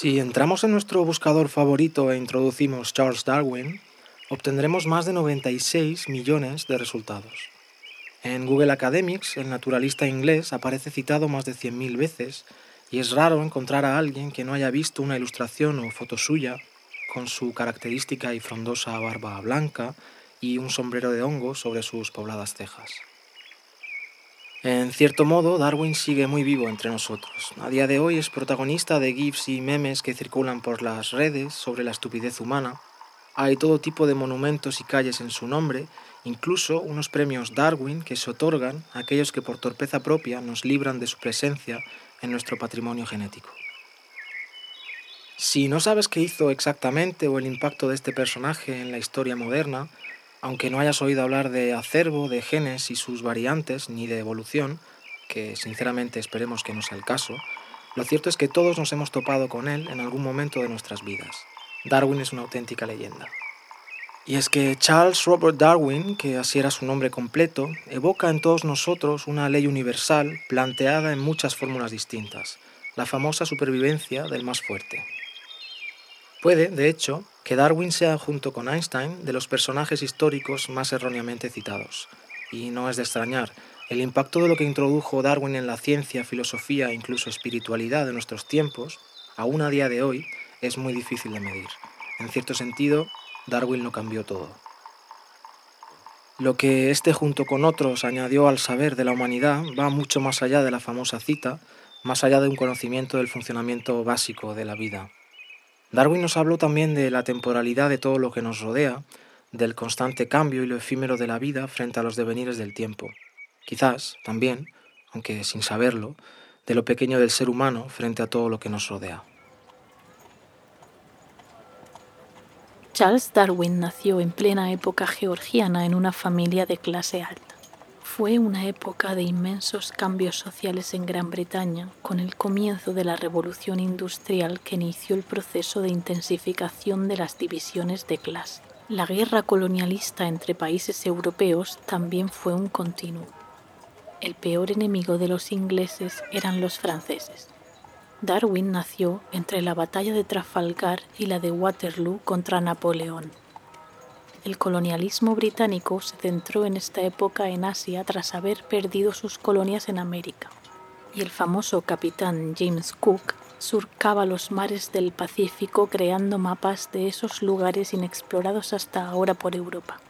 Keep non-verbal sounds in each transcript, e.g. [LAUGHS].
Si entramos en nuestro buscador favorito e introducimos Charles Darwin, obtendremos más de 96 millones de resultados. En Google Academics, el naturalista inglés aparece citado más de 100.000 veces y es raro encontrar a alguien que no haya visto una ilustración o foto suya con su característica y frondosa barba blanca y un sombrero de hongo sobre sus pobladas cejas. En cierto modo, Darwin sigue muy vivo entre nosotros. A día de hoy es protagonista de GIFs y memes que circulan por las redes sobre la estupidez humana. Hay todo tipo de monumentos y calles en su nombre, incluso unos premios Darwin que se otorgan a aquellos que por torpeza propia nos libran de su presencia en nuestro patrimonio genético. Si no sabes qué hizo exactamente o el impacto de este personaje en la historia moderna, aunque no hayas oído hablar de acervo, de genes y sus variantes, ni de evolución, que sinceramente esperemos que no sea el caso, lo cierto es que todos nos hemos topado con él en algún momento de nuestras vidas. Darwin es una auténtica leyenda. Y es que Charles Robert Darwin, que así era su nombre completo, evoca en todos nosotros una ley universal planteada en muchas fórmulas distintas, la famosa supervivencia del más fuerte. Puede, de hecho, que Darwin sea, junto con Einstein, de los personajes históricos más erróneamente citados. Y no es de extrañar, el impacto de lo que introdujo Darwin en la ciencia, filosofía e incluso espiritualidad de nuestros tiempos, aún a día de hoy, es muy difícil de medir. En cierto sentido, Darwin lo cambió todo. Lo que este junto con otros añadió al saber de la humanidad va mucho más allá de la famosa cita, más allá de un conocimiento del funcionamiento básico de la vida. Darwin nos habló también de la temporalidad de todo lo que nos rodea, del constante cambio y lo efímero de la vida frente a los devenires del tiempo. Quizás también, aunque sin saberlo, de lo pequeño del ser humano frente a todo lo que nos rodea. Charles Darwin nació en plena época georgiana en una familia de clase alta. Fue una época de inmensos cambios sociales en Gran Bretaña, con el comienzo de la revolución industrial que inició el proceso de intensificación de las divisiones de clase. La guerra colonialista entre países europeos también fue un continuo. El peor enemigo de los ingleses eran los franceses. Darwin nació entre la batalla de Trafalgar y la de Waterloo contra Napoleón. El colonialismo británico se centró en esta época en Asia tras haber perdido sus colonias en América, y el famoso capitán James Cook surcaba los mares del Pacífico creando mapas de esos lugares inexplorados hasta ahora por Europa,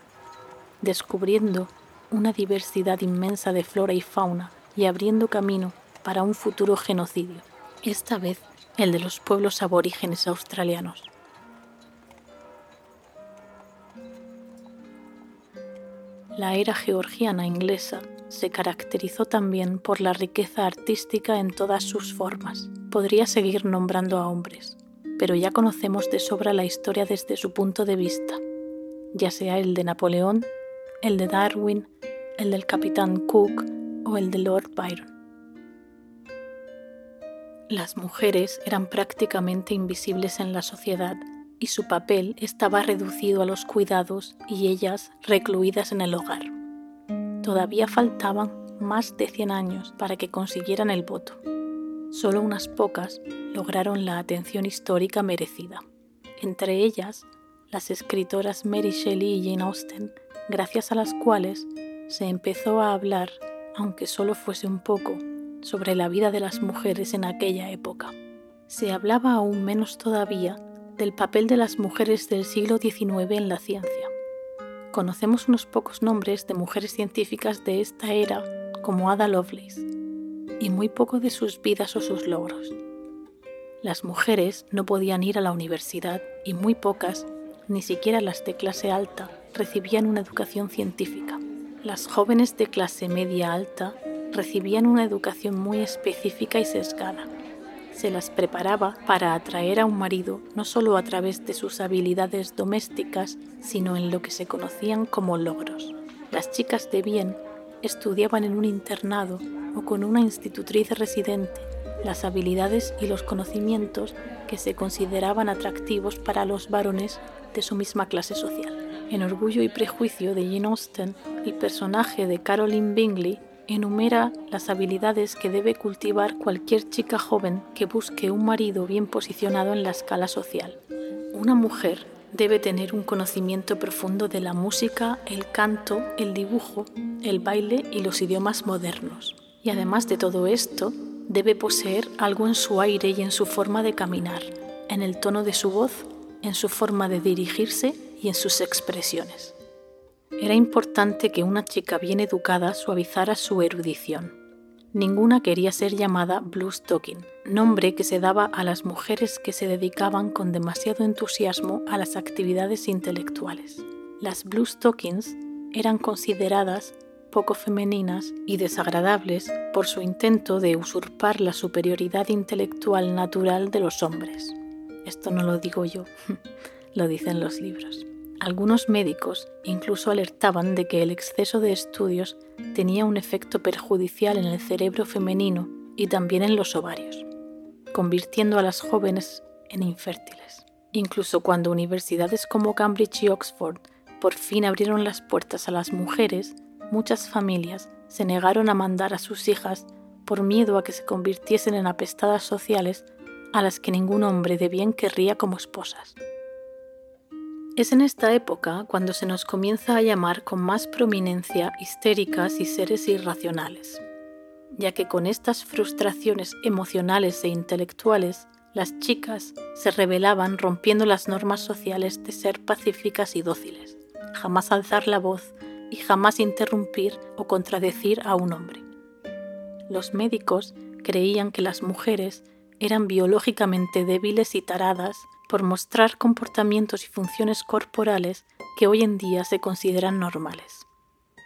descubriendo una diversidad inmensa de flora y fauna y abriendo camino para un futuro genocidio, esta vez el de los pueblos aborígenes australianos. La era georgiana inglesa se caracterizó también por la riqueza artística en todas sus formas. Podría seguir nombrando a hombres, pero ya conocemos de sobra la historia desde su punto de vista, ya sea el de Napoleón, el de Darwin, el del capitán Cook o el de Lord Byron. Las mujeres eran prácticamente invisibles en la sociedad y su papel estaba reducido a los cuidados y ellas recluidas en el hogar. Todavía faltaban más de 100 años para que consiguieran el voto. Solo unas pocas lograron la atención histórica merecida. Entre ellas, las escritoras Mary Shelley y Jane Austen, gracias a las cuales se empezó a hablar, aunque solo fuese un poco, sobre la vida de las mujeres en aquella época. Se hablaba aún menos todavía del papel de las mujeres del siglo XIX en la ciencia. Conocemos unos pocos nombres de mujeres científicas de esta era, como Ada Lovelace, y muy poco de sus vidas o sus logros. Las mujeres no podían ir a la universidad y muy pocas, ni siquiera las de clase alta, recibían una educación científica. Las jóvenes de clase media alta recibían una educación muy específica y sesgada se las preparaba para atraer a un marido no solo a través de sus habilidades domésticas, sino en lo que se conocían como logros. Las chicas de bien estudiaban en un internado o con una institutriz residente las habilidades y los conocimientos que se consideraban atractivos para los varones de su misma clase social. En Orgullo y Prejuicio de Jane Austen, el personaje de Caroline Bingley enumera las habilidades que debe cultivar cualquier chica joven que busque un marido bien posicionado en la escala social. Una mujer debe tener un conocimiento profundo de la música, el canto, el dibujo, el baile y los idiomas modernos. Y además de todo esto, debe poseer algo en su aire y en su forma de caminar, en el tono de su voz, en su forma de dirigirse y en sus expresiones. Era importante que una chica bien educada suavizara su erudición. Ninguna quería ser llamada blues talking, nombre que se daba a las mujeres que se dedicaban con demasiado entusiasmo a las actividades intelectuales. Las blues talkings eran consideradas poco femeninas y desagradables por su intento de usurpar la superioridad intelectual natural de los hombres. Esto no lo digo yo, [LAUGHS] lo dicen los libros. Algunos médicos incluso alertaban de que el exceso de estudios tenía un efecto perjudicial en el cerebro femenino y también en los ovarios, convirtiendo a las jóvenes en infértiles. Incluso cuando universidades como Cambridge y Oxford por fin abrieron las puertas a las mujeres, muchas familias se negaron a mandar a sus hijas por miedo a que se convirtiesen en apestadas sociales a las que ningún hombre de bien querría como esposas. Es en esta época cuando se nos comienza a llamar con más prominencia histéricas y seres irracionales, ya que con estas frustraciones emocionales e intelectuales, las chicas se rebelaban rompiendo las normas sociales de ser pacíficas y dóciles, jamás alzar la voz y jamás interrumpir o contradecir a un hombre. Los médicos creían que las mujeres eran biológicamente débiles y taradas por mostrar comportamientos y funciones corporales que hoy en día se consideran normales.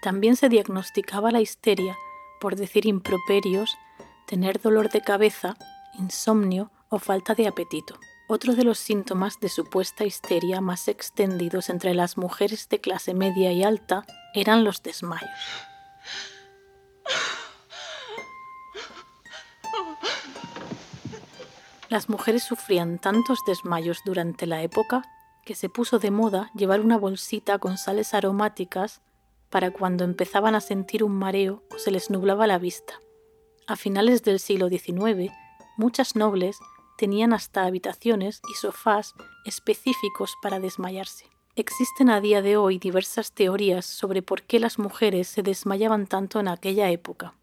También se diagnosticaba la histeria por decir improperios, tener dolor de cabeza, insomnio o falta de apetito. Otro de los síntomas de supuesta histeria más extendidos entre las mujeres de clase media y alta eran los desmayos. Las mujeres sufrían tantos desmayos durante la época que se puso de moda llevar una bolsita con sales aromáticas para cuando empezaban a sentir un mareo o se les nublaba la vista. A finales del siglo XIX, muchas nobles tenían hasta habitaciones y sofás específicos para desmayarse. Existen a día de hoy diversas teorías sobre por qué las mujeres se desmayaban tanto en aquella época.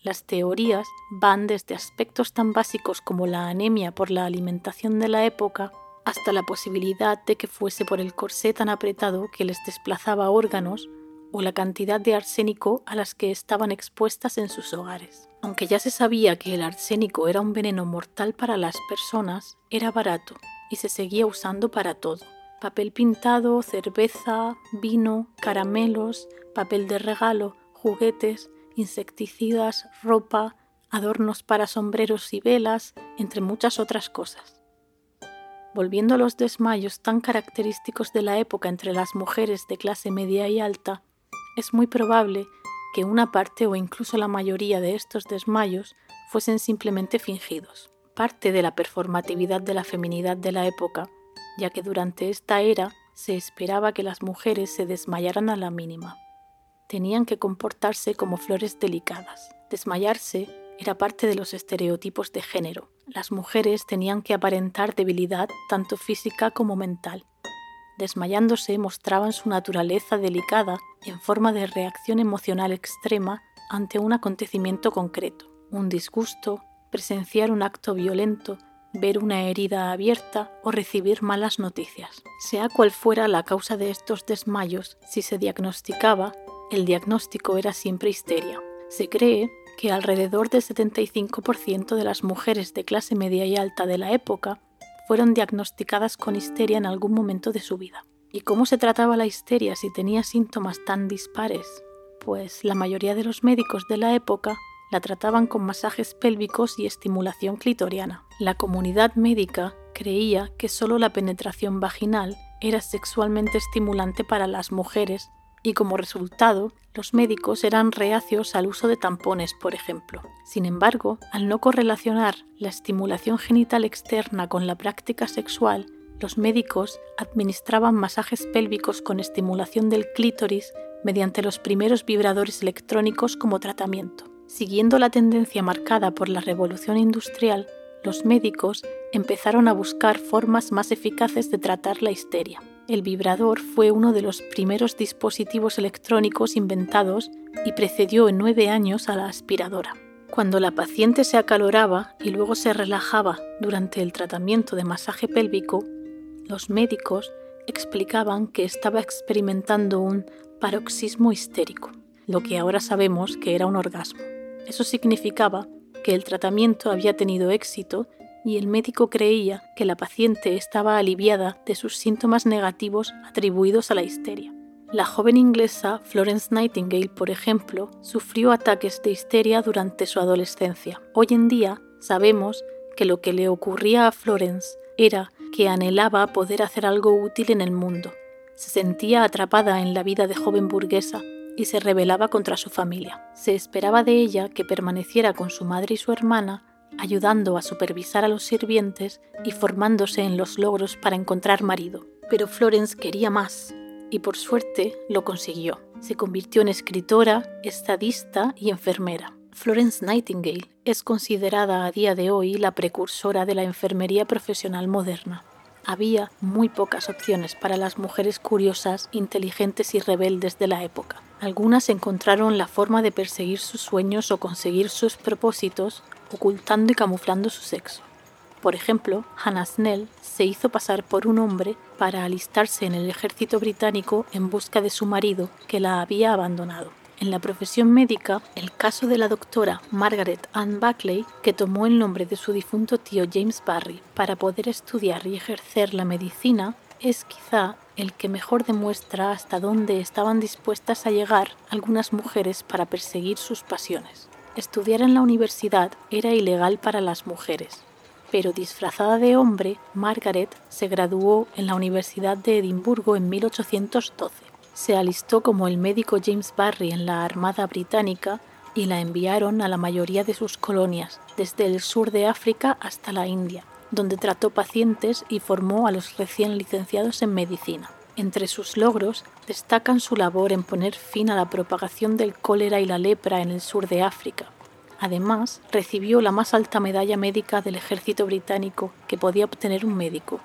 Las teorías van desde aspectos tan básicos como la anemia por la alimentación de la época hasta la posibilidad de que fuese por el corsé tan apretado que les desplazaba órganos o la cantidad de arsénico a las que estaban expuestas en sus hogares. Aunque ya se sabía que el arsénico era un veneno mortal para las personas, era barato y se seguía usando para todo. Papel pintado, cerveza, vino, caramelos, papel de regalo, juguetes, insecticidas, ropa, adornos para sombreros y velas, entre muchas otras cosas. Volviendo a los desmayos tan característicos de la época entre las mujeres de clase media y alta, es muy probable que una parte o incluso la mayoría de estos desmayos fuesen simplemente fingidos, parte de la performatividad de la feminidad de la época, ya que durante esta era se esperaba que las mujeres se desmayaran a la mínima tenían que comportarse como flores delicadas. Desmayarse era parte de los estereotipos de género. Las mujeres tenían que aparentar debilidad tanto física como mental. Desmayándose mostraban su naturaleza delicada en forma de reacción emocional extrema ante un acontecimiento concreto, un disgusto, presenciar un acto violento, ver una herida abierta o recibir malas noticias. Sea cual fuera la causa de estos desmayos, si se diagnosticaba, el diagnóstico era siempre histeria. Se cree que alrededor del 75% de las mujeres de clase media y alta de la época fueron diagnosticadas con histeria en algún momento de su vida. ¿Y cómo se trataba la histeria si tenía síntomas tan dispares? Pues la mayoría de los médicos de la época la trataban con masajes pélvicos y estimulación clitoriana. La comunidad médica creía que solo la penetración vaginal era sexualmente estimulante para las mujeres y como resultado los médicos eran reacios al uso de tampones, por ejemplo. Sin embargo, al no correlacionar la estimulación genital externa con la práctica sexual, los médicos administraban masajes pélvicos con estimulación del clítoris mediante los primeros vibradores electrónicos como tratamiento. Siguiendo la tendencia marcada por la revolución industrial, los médicos empezaron a buscar formas más eficaces de tratar la histeria. El vibrador fue uno de los primeros dispositivos electrónicos inventados y precedió en nueve años a la aspiradora. Cuando la paciente se acaloraba y luego se relajaba durante el tratamiento de masaje pélvico, los médicos explicaban que estaba experimentando un paroxismo histérico, lo que ahora sabemos que era un orgasmo. Eso significaba que el tratamiento había tenido éxito y el médico creía que la paciente estaba aliviada de sus síntomas negativos atribuidos a la histeria. La joven inglesa Florence Nightingale, por ejemplo, sufrió ataques de histeria durante su adolescencia. Hoy en día sabemos que lo que le ocurría a Florence era que anhelaba poder hacer algo útil en el mundo. Se sentía atrapada en la vida de joven burguesa y se rebelaba contra su familia. Se esperaba de ella que permaneciera con su madre y su hermana, ayudando a supervisar a los sirvientes y formándose en los logros para encontrar marido. Pero Florence quería más, y por suerte lo consiguió. Se convirtió en escritora, estadista y enfermera. Florence Nightingale es considerada a día de hoy la precursora de la enfermería profesional moderna había muy pocas opciones para las mujeres curiosas, inteligentes y rebeldes de la época. Algunas encontraron la forma de perseguir sus sueños o conseguir sus propósitos ocultando y camuflando su sexo. Por ejemplo, Hannah Snell se hizo pasar por un hombre para alistarse en el ejército británico en busca de su marido que la había abandonado. En la profesión médica, el caso de la doctora Margaret Ann Buckley, que tomó el nombre de su difunto tío James Barry para poder estudiar y ejercer la medicina, es quizá el que mejor demuestra hasta dónde estaban dispuestas a llegar algunas mujeres para perseguir sus pasiones. Estudiar en la universidad era ilegal para las mujeres, pero disfrazada de hombre, Margaret se graduó en la Universidad de Edimburgo en 1812 se alistó como el médico James Barry en la Armada Británica y la enviaron a la mayoría de sus colonias, desde el sur de África hasta la India, donde trató pacientes y formó a los recién licenciados en medicina. Entre sus logros destacan su labor en poner fin a la propagación del cólera y la lepra en el sur de África. Además, recibió la más alta medalla médica del ejército británico que podía obtener un médico,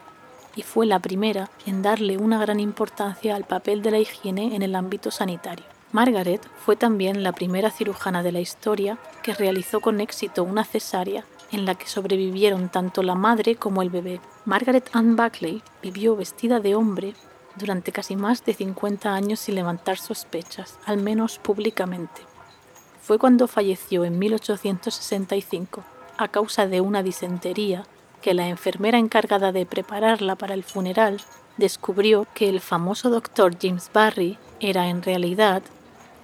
y fue la primera en darle una gran importancia al papel de la higiene en el ámbito sanitario. Margaret fue también la primera cirujana de la historia que realizó con éxito una cesárea en la que sobrevivieron tanto la madre como el bebé. Margaret Ann Buckley vivió vestida de hombre durante casi más de 50 años sin levantar sospechas, al menos públicamente. Fue cuando falleció en 1865 a causa de una disentería que la enfermera encargada de prepararla para el funeral descubrió que el famoso doctor James Barry era en realidad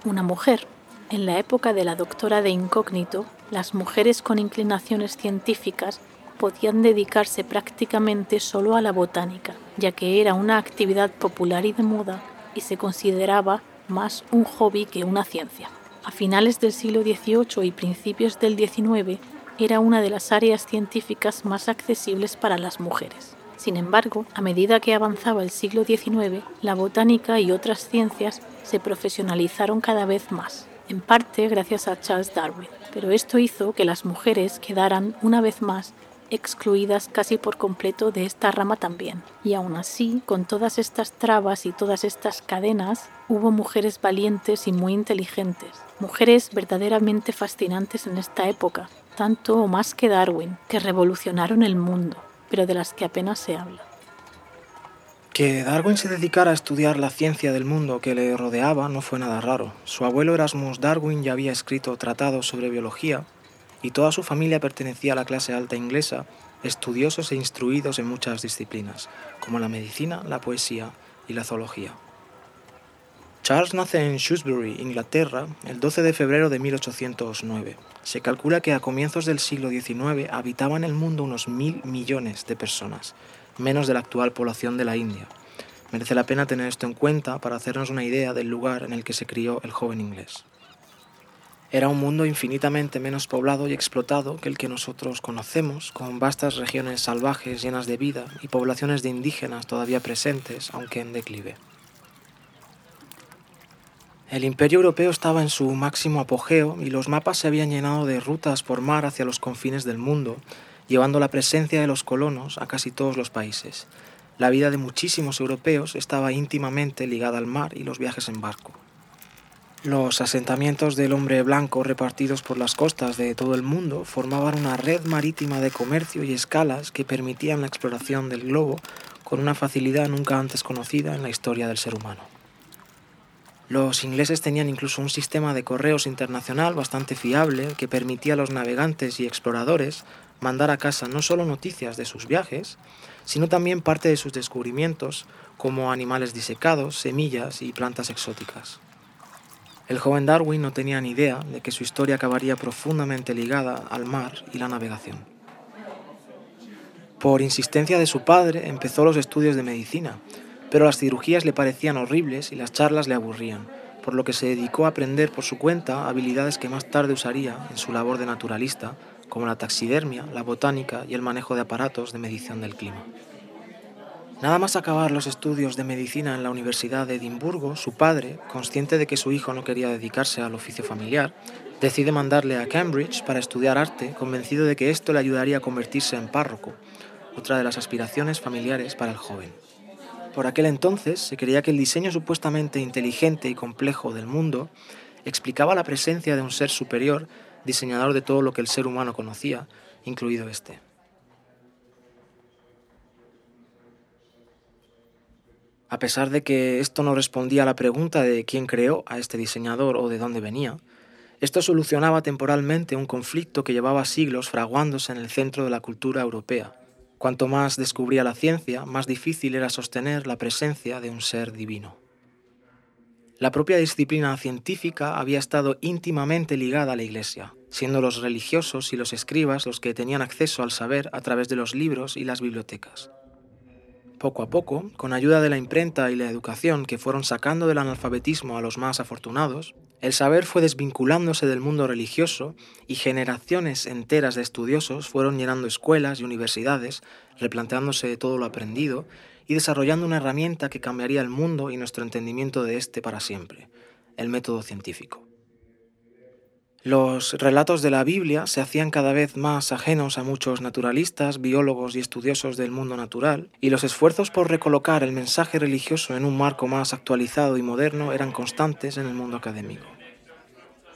una mujer. En la época de la doctora de incógnito, las mujeres con inclinaciones científicas podían dedicarse prácticamente solo a la botánica, ya que era una actividad popular y de moda y se consideraba más un hobby que una ciencia. A finales del siglo XVIII y principios del XIX, era una de las áreas científicas más accesibles para las mujeres. Sin embargo, a medida que avanzaba el siglo XIX, la botánica y otras ciencias se profesionalizaron cada vez más, en parte gracias a Charles Darwin. Pero esto hizo que las mujeres quedaran una vez más excluidas casi por completo de esta rama también. Y aún así, con todas estas trabas y todas estas cadenas, hubo mujeres valientes y muy inteligentes, mujeres verdaderamente fascinantes en esta época, tanto o más que Darwin, que revolucionaron el mundo, pero de las que apenas se habla. Que Darwin se dedicara a estudiar la ciencia del mundo que le rodeaba no fue nada raro. Su abuelo Erasmus Darwin ya había escrito tratados sobre biología y toda su familia pertenecía a la clase alta inglesa, estudiosos e instruidos en muchas disciplinas, como la medicina, la poesía y la zoología. Charles nace en Shrewsbury, Inglaterra, el 12 de febrero de 1809. Se calcula que a comienzos del siglo XIX habitaban el mundo unos mil millones de personas, menos de la actual población de la India. Merece la pena tener esto en cuenta para hacernos una idea del lugar en el que se crió el joven inglés. Era un mundo infinitamente menos poblado y explotado que el que nosotros conocemos, con vastas regiones salvajes llenas de vida y poblaciones de indígenas todavía presentes, aunque en declive. El imperio europeo estaba en su máximo apogeo y los mapas se habían llenado de rutas por mar hacia los confines del mundo, llevando la presencia de los colonos a casi todos los países. La vida de muchísimos europeos estaba íntimamente ligada al mar y los viajes en barco. Los asentamientos del hombre blanco repartidos por las costas de todo el mundo formaban una red marítima de comercio y escalas que permitían la exploración del globo con una facilidad nunca antes conocida en la historia del ser humano. Los ingleses tenían incluso un sistema de correos internacional bastante fiable que permitía a los navegantes y exploradores mandar a casa no solo noticias de sus viajes, sino también parte de sus descubrimientos como animales disecados, semillas y plantas exóticas. El joven Darwin no tenía ni idea de que su historia acabaría profundamente ligada al mar y la navegación. Por insistencia de su padre empezó los estudios de medicina, pero las cirugías le parecían horribles y las charlas le aburrían, por lo que se dedicó a aprender por su cuenta habilidades que más tarde usaría en su labor de naturalista, como la taxidermia, la botánica y el manejo de aparatos de medición del clima. Nada más acabar los estudios de medicina en la Universidad de Edimburgo, su padre, consciente de que su hijo no quería dedicarse al oficio familiar, decide mandarle a Cambridge para estudiar arte, convencido de que esto le ayudaría a convertirse en párroco, otra de las aspiraciones familiares para el joven. Por aquel entonces se creía que el diseño supuestamente inteligente y complejo del mundo explicaba la presencia de un ser superior, diseñador de todo lo que el ser humano conocía, incluido este. A pesar de que esto no respondía a la pregunta de quién creó a este diseñador o de dónde venía, esto solucionaba temporalmente un conflicto que llevaba siglos fraguándose en el centro de la cultura europea. Cuanto más descubría la ciencia, más difícil era sostener la presencia de un ser divino. La propia disciplina científica había estado íntimamente ligada a la Iglesia, siendo los religiosos y los escribas los que tenían acceso al saber a través de los libros y las bibliotecas. Poco a poco, con ayuda de la imprenta y la educación que fueron sacando del analfabetismo a los más afortunados, el saber fue desvinculándose del mundo religioso y generaciones enteras de estudiosos fueron llenando escuelas y universidades, replanteándose todo lo aprendido y desarrollando una herramienta que cambiaría el mundo y nuestro entendimiento de éste para siempre, el método científico. Los relatos de la Biblia se hacían cada vez más ajenos a muchos naturalistas, biólogos y estudiosos del mundo natural, y los esfuerzos por recolocar el mensaje religioso en un marco más actualizado y moderno eran constantes en el mundo académico.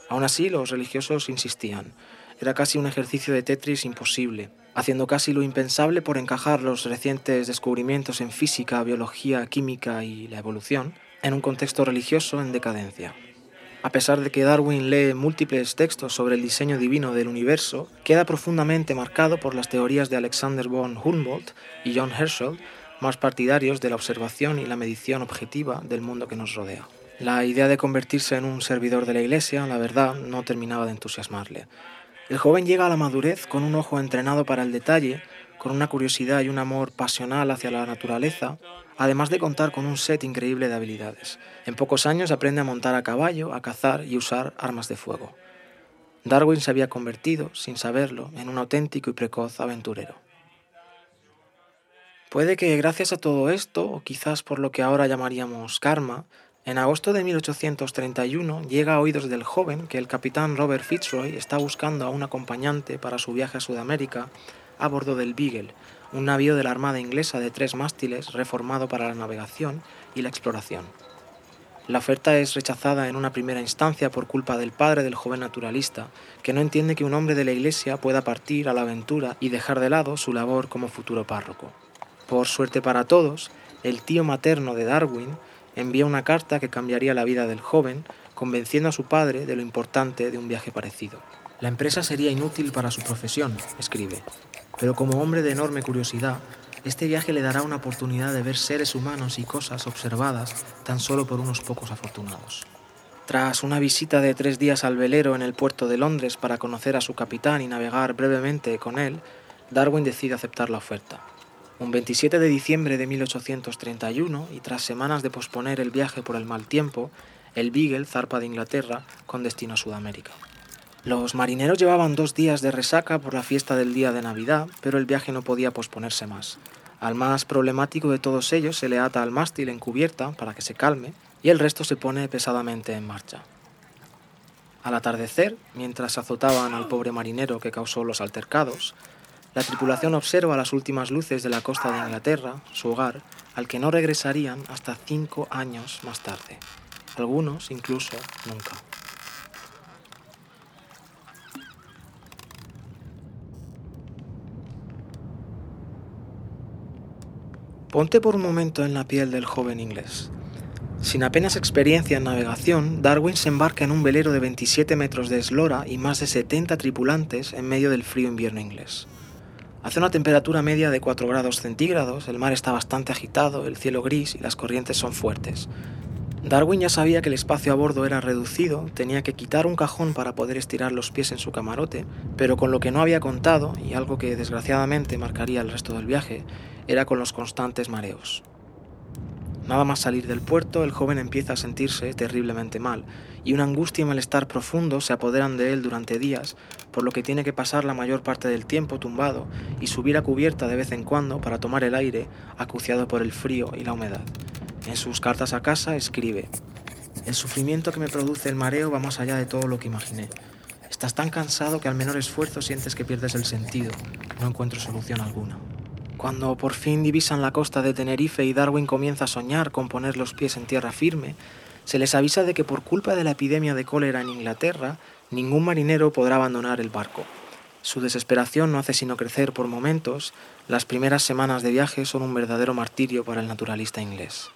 Aún así, los religiosos insistían. Era casi un ejercicio de Tetris imposible, haciendo casi lo impensable por encajar los recientes descubrimientos en física, biología, química y la evolución en un contexto religioso en decadencia. A pesar de que Darwin lee múltiples textos sobre el diseño divino del universo, queda profundamente marcado por las teorías de Alexander von Humboldt y John Herschel, más partidarios de la observación y la medición objetiva del mundo que nos rodea. La idea de convertirse en un servidor de la Iglesia, la verdad, no terminaba de entusiasmarle. El joven llega a la madurez con un ojo entrenado para el detalle, con una curiosidad y un amor pasional hacia la naturaleza, además de contar con un set increíble de habilidades. En pocos años aprende a montar a caballo, a cazar y usar armas de fuego. Darwin se había convertido, sin saberlo, en un auténtico y precoz aventurero. Puede que gracias a todo esto, o quizás por lo que ahora llamaríamos karma, en agosto de 1831 llega a oídos del joven que el capitán Robert Fitzroy está buscando a un acompañante para su viaje a Sudamérica a bordo del Beagle, un navío de la Armada inglesa de tres mástiles reformado para la navegación y la exploración. La oferta es rechazada en una primera instancia por culpa del padre del joven naturalista, que no entiende que un hombre de la iglesia pueda partir a la aventura y dejar de lado su labor como futuro párroco. Por suerte para todos, el tío materno de Darwin envía una carta que cambiaría la vida del joven, convenciendo a su padre de lo importante de un viaje parecido. La empresa sería inútil para su profesión, escribe, pero como hombre de enorme curiosidad, este viaje le dará una oportunidad de ver seres humanos y cosas observadas tan solo por unos pocos afortunados. Tras una visita de tres días al velero en el puerto de Londres para conocer a su capitán y navegar brevemente con él, Darwin decide aceptar la oferta. Un 27 de diciembre de 1831, y tras semanas de posponer el viaje por el mal tiempo, el Beagle zarpa de Inglaterra con destino a Sudamérica. Los marineros llevaban dos días de resaca por la fiesta del día de Navidad, pero el viaje no podía posponerse más. Al más problemático de todos ellos se le ata al mástil en cubierta para que se calme y el resto se pone pesadamente en marcha. Al atardecer, mientras azotaban al pobre marinero que causó los altercados, la tripulación observa las últimas luces de la costa de Inglaterra, su hogar, al que no regresarían hasta cinco años más tarde, algunos incluso nunca. Ponte por un momento en la piel del joven inglés. Sin apenas experiencia en navegación, Darwin se embarca en un velero de 27 metros de eslora y más de 70 tripulantes en medio del frío invierno inglés. Hace una temperatura media de 4 grados centígrados, el mar está bastante agitado, el cielo gris y las corrientes son fuertes. Darwin ya sabía que el espacio a bordo era reducido, tenía que quitar un cajón para poder estirar los pies en su camarote, pero con lo que no había contado, y algo que desgraciadamente marcaría el resto del viaje, era con los constantes mareos. Nada más salir del puerto, el joven empieza a sentirse terriblemente mal, y una angustia y malestar profundo se apoderan de él durante días, por lo que tiene que pasar la mayor parte del tiempo tumbado y subir a cubierta de vez en cuando para tomar el aire, acuciado por el frío y la humedad. En sus cartas a casa escribe, El sufrimiento que me produce el mareo va más allá de todo lo que imaginé. Estás tan cansado que al menor esfuerzo sientes que pierdes el sentido. No encuentro solución alguna. Cuando por fin divisan la costa de Tenerife y Darwin comienza a soñar con poner los pies en tierra firme, se les avisa de que por culpa de la epidemia de cólera en Inglaterra, ningún marinero podrá abandonar el barco. Su desesperación no hace sino crecer por momentos, las primeras semanas de viaje son un verdadero martirio para el naturalista inglés.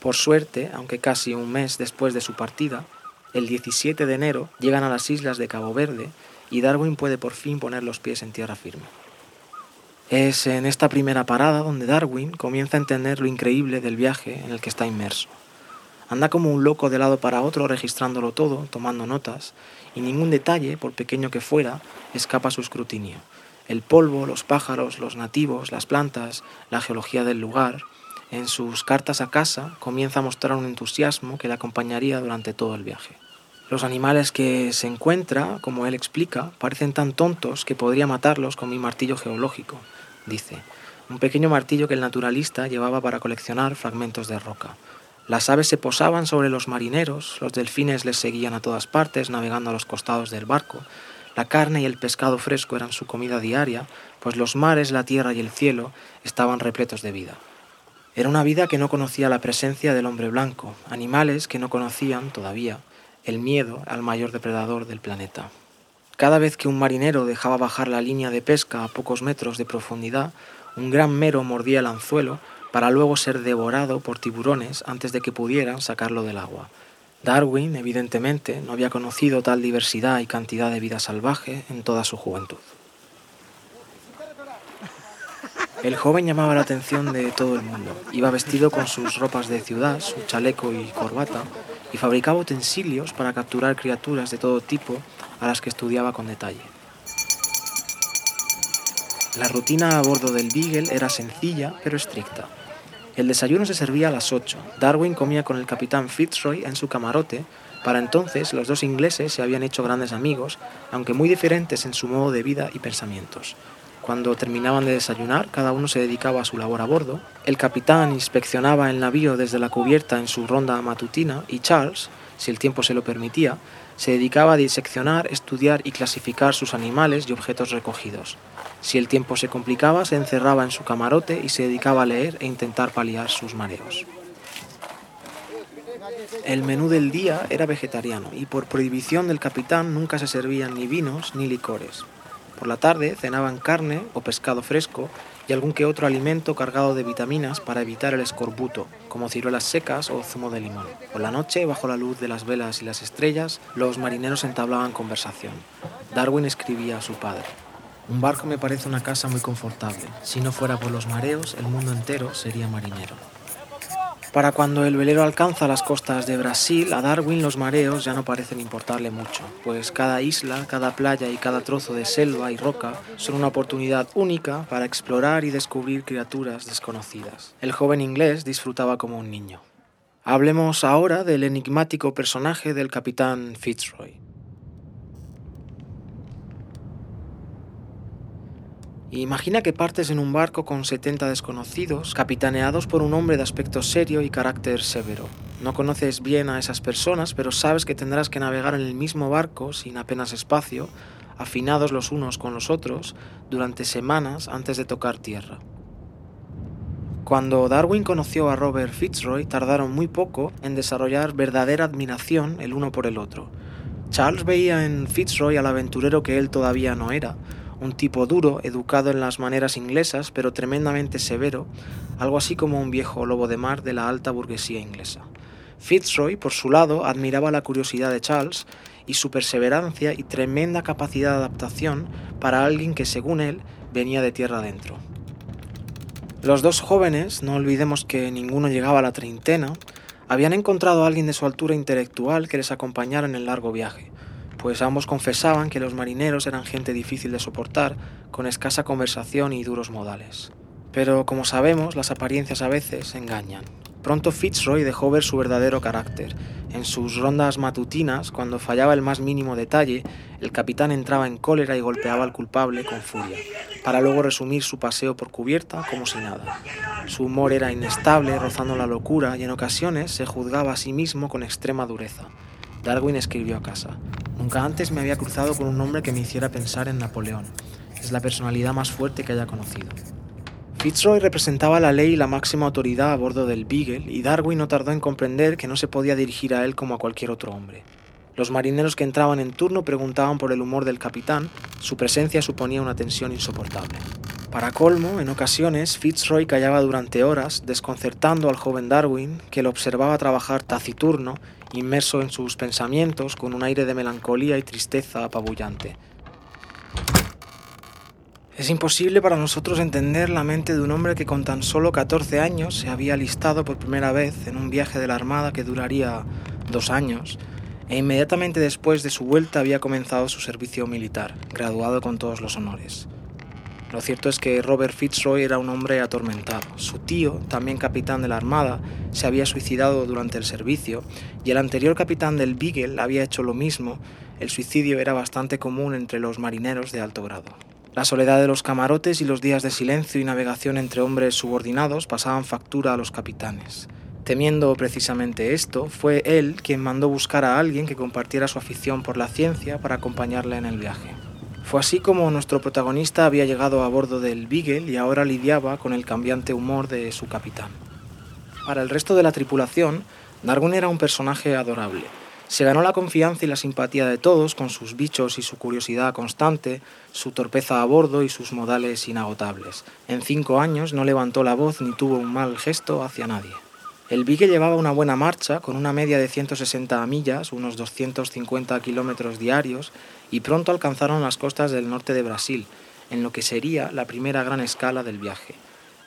Por suerte, aunque casi un mes después de su partida, el 17 de enero llegan a las islas de Cabo Verde y Darwin puede por fin poner los pies en tierra firme. Es en esta primera parada donde Darwin comienza a entender lo increíble del viaje en el que está inmerso. Anda como un loco de lado para otro registrándolo todo, tomando notas, y ningún detalle, por pequeño que fuera, escapa a su escrutinio. El polvo, los pájaros, los nativos, las plantas, la geología del lugar. En sus cartas a casa comienza a mostrar un entusiasmo que le acompañaría durante todo el viaje. Los animales que se encuentra, como él explica, parecen tan tontos que podría matarlos con mi martillo geológico dice, un pequeño martillo que el naturalista llevaba para coleccionar fragmentos de roca. Las aves se posaban sobre los marineros, los delfines les seguían a todas partes navegando a los costados del barco, la carne y el pescado fresco eran su comida diaria, pues los mares, la tierra y el cielo estaban repletos de vida. Era una vida que no conocía la presencia del hombre blanco, animales que no conocían todavía el miedo al mayor depredador del planeta. Cada vez que un marinero dejaba bajar la línea de pesca a pocos metros de profundidad, un gran mero mordía el anzuelo para luego ser devorado por tiburones antes de que pudieran sacarlo del agua. Darwin, evidentemente, no había conocido tal diversidad y cantidad de vida salvaje en toda su juventud. El joven llamaba la atención de todo el mundo. Iba vestido con sus ropas de ciudad, su chaleco y corbata, y fabricaba utensilios para capturar criaturas de todo tipo a las que estudiaba con detalle. La rutina a bordo del Beagle era sencilla pero estricta. El desayuno se servía a las 8. Darwin comía con el capitán Fitzroy en su camarote. Para entonces los dos ingleses se habían hecho grandes amigos, aunque muy diferentes en su modo de vida y pensamientos. Cuando terminaban de desayunar, cada uno se dedicaba a su labor a bordo. El capitán inspeccionaba el navío desde la cubierta en su ronda matutina y Charles, si el tiempo se lo permitía, se dedicaba a diseccionar, estudiar y clasificar sus animales y objetos recogidos. Si el tiempo se complicaba, se encerraba en su camarote y se dedicaba a leer e intentar paliar sus mareos. El menú del día era vegetariano y por prohibición del capitán nunca se servían ni vinos ni licores. Por la tarde cenaban carne o pescado fresco y algún que otro alimento cargado de vitaminas para evitar el escorbuto, como ciruelas secas o zumo de limón. Por la noche, bajo la luz de las velas y las estrellas, los marineros entablaban conversación. Darwin escribía a su padre. Un barco me parece una casa muy confortable. Si no fuera por los mareos, el mundo entero sería marinero. Para cuando el velero alcanza las costas de Brasil, a Darwin los mareos ya no parecen importarle mucho, pues cada isla, cada playa y cada trozo de selva y roca son una oportunidad única para explorar y descubrir criaturas desconocidas. El joven inglés disfrutaba como un niño. Hablemos ahora del enigmático personaje del capitán Fitzroy. Imagina que partes en un barco con 70 desconocidos, capitaneados por un hombre de aspecto serio y carácter severo. No conoces bien a esas personas, pero sabes que tendrás que navegar en el mismo barco, sin apenas espacio, afinados los unos con los otros, durante semanas antes de tocar tierra. Cuando Darwin conoció a Robert Fitzroy, tardaron muy poco en desarrollar verdadera admiración el uno por el otro. Charles veía en Fitzroy al aventurero que él todavía no era, un tipo duro, educado en las maneras inglesas, pero tremendamente severo, algo así como un viejo lobo de mar de la alta burguesía inglesa. Fitzroy, por su lado, admiraba la curiosidad de Charles y su perseverancia y tremenda capacidad de adaptación para alguien que, según él, venía de tierra adentro. Los dos jóvenes, no olvidemos que ninguno llegaba a la treintena, habían encontrado a alguien de su altura intelectual que les acompañara en el largo viaje pues ambos confesaban que los marineros eran gente difícil de soportar, con escasa conversación y duros modales. Pero como sabemos, las apariencias a veces engañan. Pronto Fitzroy dejó ver su verdadero carácter. En sus rondas matutinas, cuando fallaba el más mínimo detalle, el capitán entraba en cólera y golpeaba al culpable con furia, para luego resumir su paseo por cubierta como si nada. Su humor era inestable, rozando la locura, y en ocasiones se juzgaba a sí mismo con extrema dureza. Darwin escribió a casa, Nunca antes me había cruzado con un hombre que me hiciera pensar en Napoleón. Es la personalidad más fuerte que haya conocido. Fitzroy representaba la ley y la máxima autoridad a bordo del Beagle, y Darwin no tardó en comprender que no se podía dirigir a él como a cualquier otro hombre. Los marineros que entraban en turno preguntaban por el humor del capitán, su presencia suponía una tensión insoportable. Para colmo, en ocasiones, Fitzroy callaba durante horas, desconcertando al joven Darwin, que lo observaba trabajar taciturno inmerso en sus pensamientos con un aire de melancolía y tristeza apabullante. Es imposible para nosotros entender la mente de un hombre que con tan solo 14 años se había alistado por primera vez en un viaje de la Armada que duraría dos años, e inmediatamente después de su vuelta había comenzado su servicio militar, graduado con todos los honores. Lo cierto es que Robert Fitzroy era un hombre atormentado. Su tío, también capitán de la Armada, se había suicidado durante el servicio y el anterior capitán del Beagle había hecho lo mismo. El suicidio era bastante común entre los marineros de alto grado. La soledad de los camarotes y los días de silencio y navegación entre hombres subordinados pasaban factura a los capitanes. Temiendo precisamente esto, fue él quien mandó buscar a alguien que compartiera su afición por la ciencia para acompañarle en el viaje. Fue así como nuestro protagonista había llegado a bordo del Beagle y ahora lidiaba con el cambiante humor de su capitán. Para el resto de la tripulación, Darwin era un personaje adorable. Se ganó la confianza y la simpatía de todos con sus bichos y su curiosidad constante, su torpeza a bordo y sus modales inagotables. En cinco años no levantó la voz ni tuvo un mal gesto hacia nadie. El Beagle llevaba una buena marcha, con una media de 160 millas, unos 250 kilómetros diarios, y pronto alcanzaron las costas del norte de Brasil, en lo que sería la primera gran escala del viaje.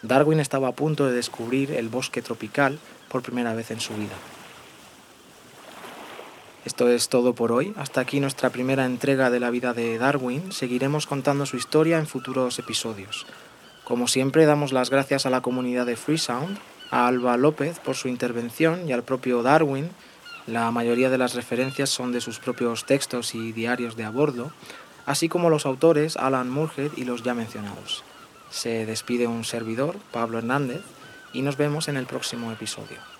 Darwin estaba a punto de descubrir el bosque tropical por primera vez en su vida. Esto es todo por hoy. Hasta aquí nuestra primera entrega de la vida de Darwin. Seguiremos contando su historia en futuros episodios. Como siempre, damos las gracias a la comunidad de Freesound a Alba López por su intervención y al propio Darwin. La mayoría de las referencias son de sus propios textos y diarios de a bordo, así como los autores Alan Murhead y los ya mencionados. Se despide un servidor, Pablo Hernández, y nos vemos en el próximo episodio.